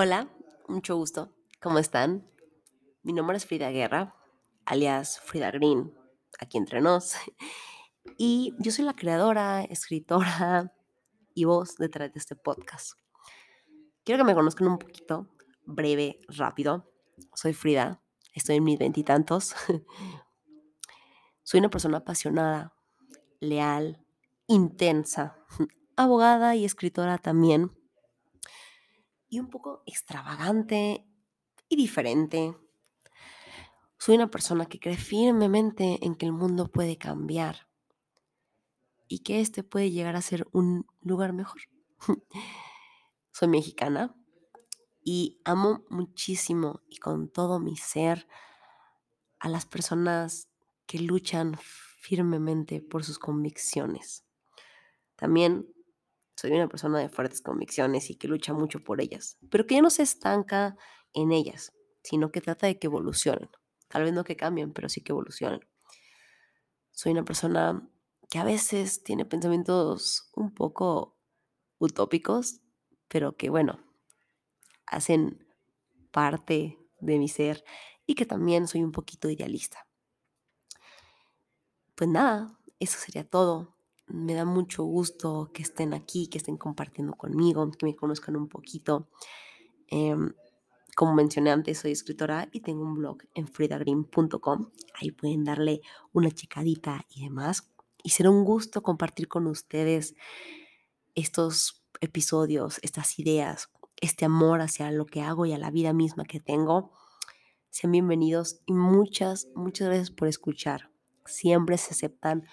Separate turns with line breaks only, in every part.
Hola, mucho gusto. ¿Cómo están? Mi nombre es Frida Guerra, alias Frida Green, aquí entre nos. Y yo soy la creadora, escritora y voz detrás de este podcast. Quiero que me conozcan un poquito, breve, rápido. Soy Frida, estoy en mis veintitantos. Soy una persona apasionada, leal, intensa, abogada y escritora también. Y un poco extravagante y diferente. Soy una persona que cree firmemente en que el mundo puede cambiar y que este puede llegar a ser un lugar mejor. Soy mexicana y amo muchísimo y con todo mi ser a las personas que luchan firmemente por sus convicciones. También soy una persona de fuertes convicciones y que lucha mucho por ellas, pero que ya no se estanca en ellas, sino que trata de que evolucionen. Tal vez no que cambien, pero sí que evolucionen. Soy una persona que a veces tiene pensamientos un poco utópicos, pero que bueno, hacen parte de mi ser y que también soy un poquito idealista. Pues nada, eso sería todo. Me da mucho gusto que estén aquí, que estén compartiendo conmigo, que me conozcan un poquito. Eh, como mencioné antes, soy escritora y tengo un blog en fridagreen.com. Ahí pueden darle una checadita y demás. Y será un gusto compartir con ustedes estos episodios, estas ideas, este amor hacia lo que hago y a la vida misma que tengo. Sean bienvenidos y muchas, muchas gracias por escuchar. Siempre se aceptan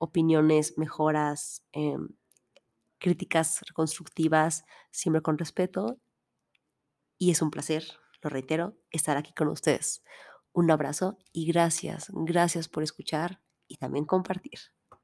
opiniones, mejoras, eh, críticas constructivas, siempre con respeto y es un placer, lo reitero, estar aquí con ustedes. Un abrazo y gracias, gracias por escuchar y también compartir.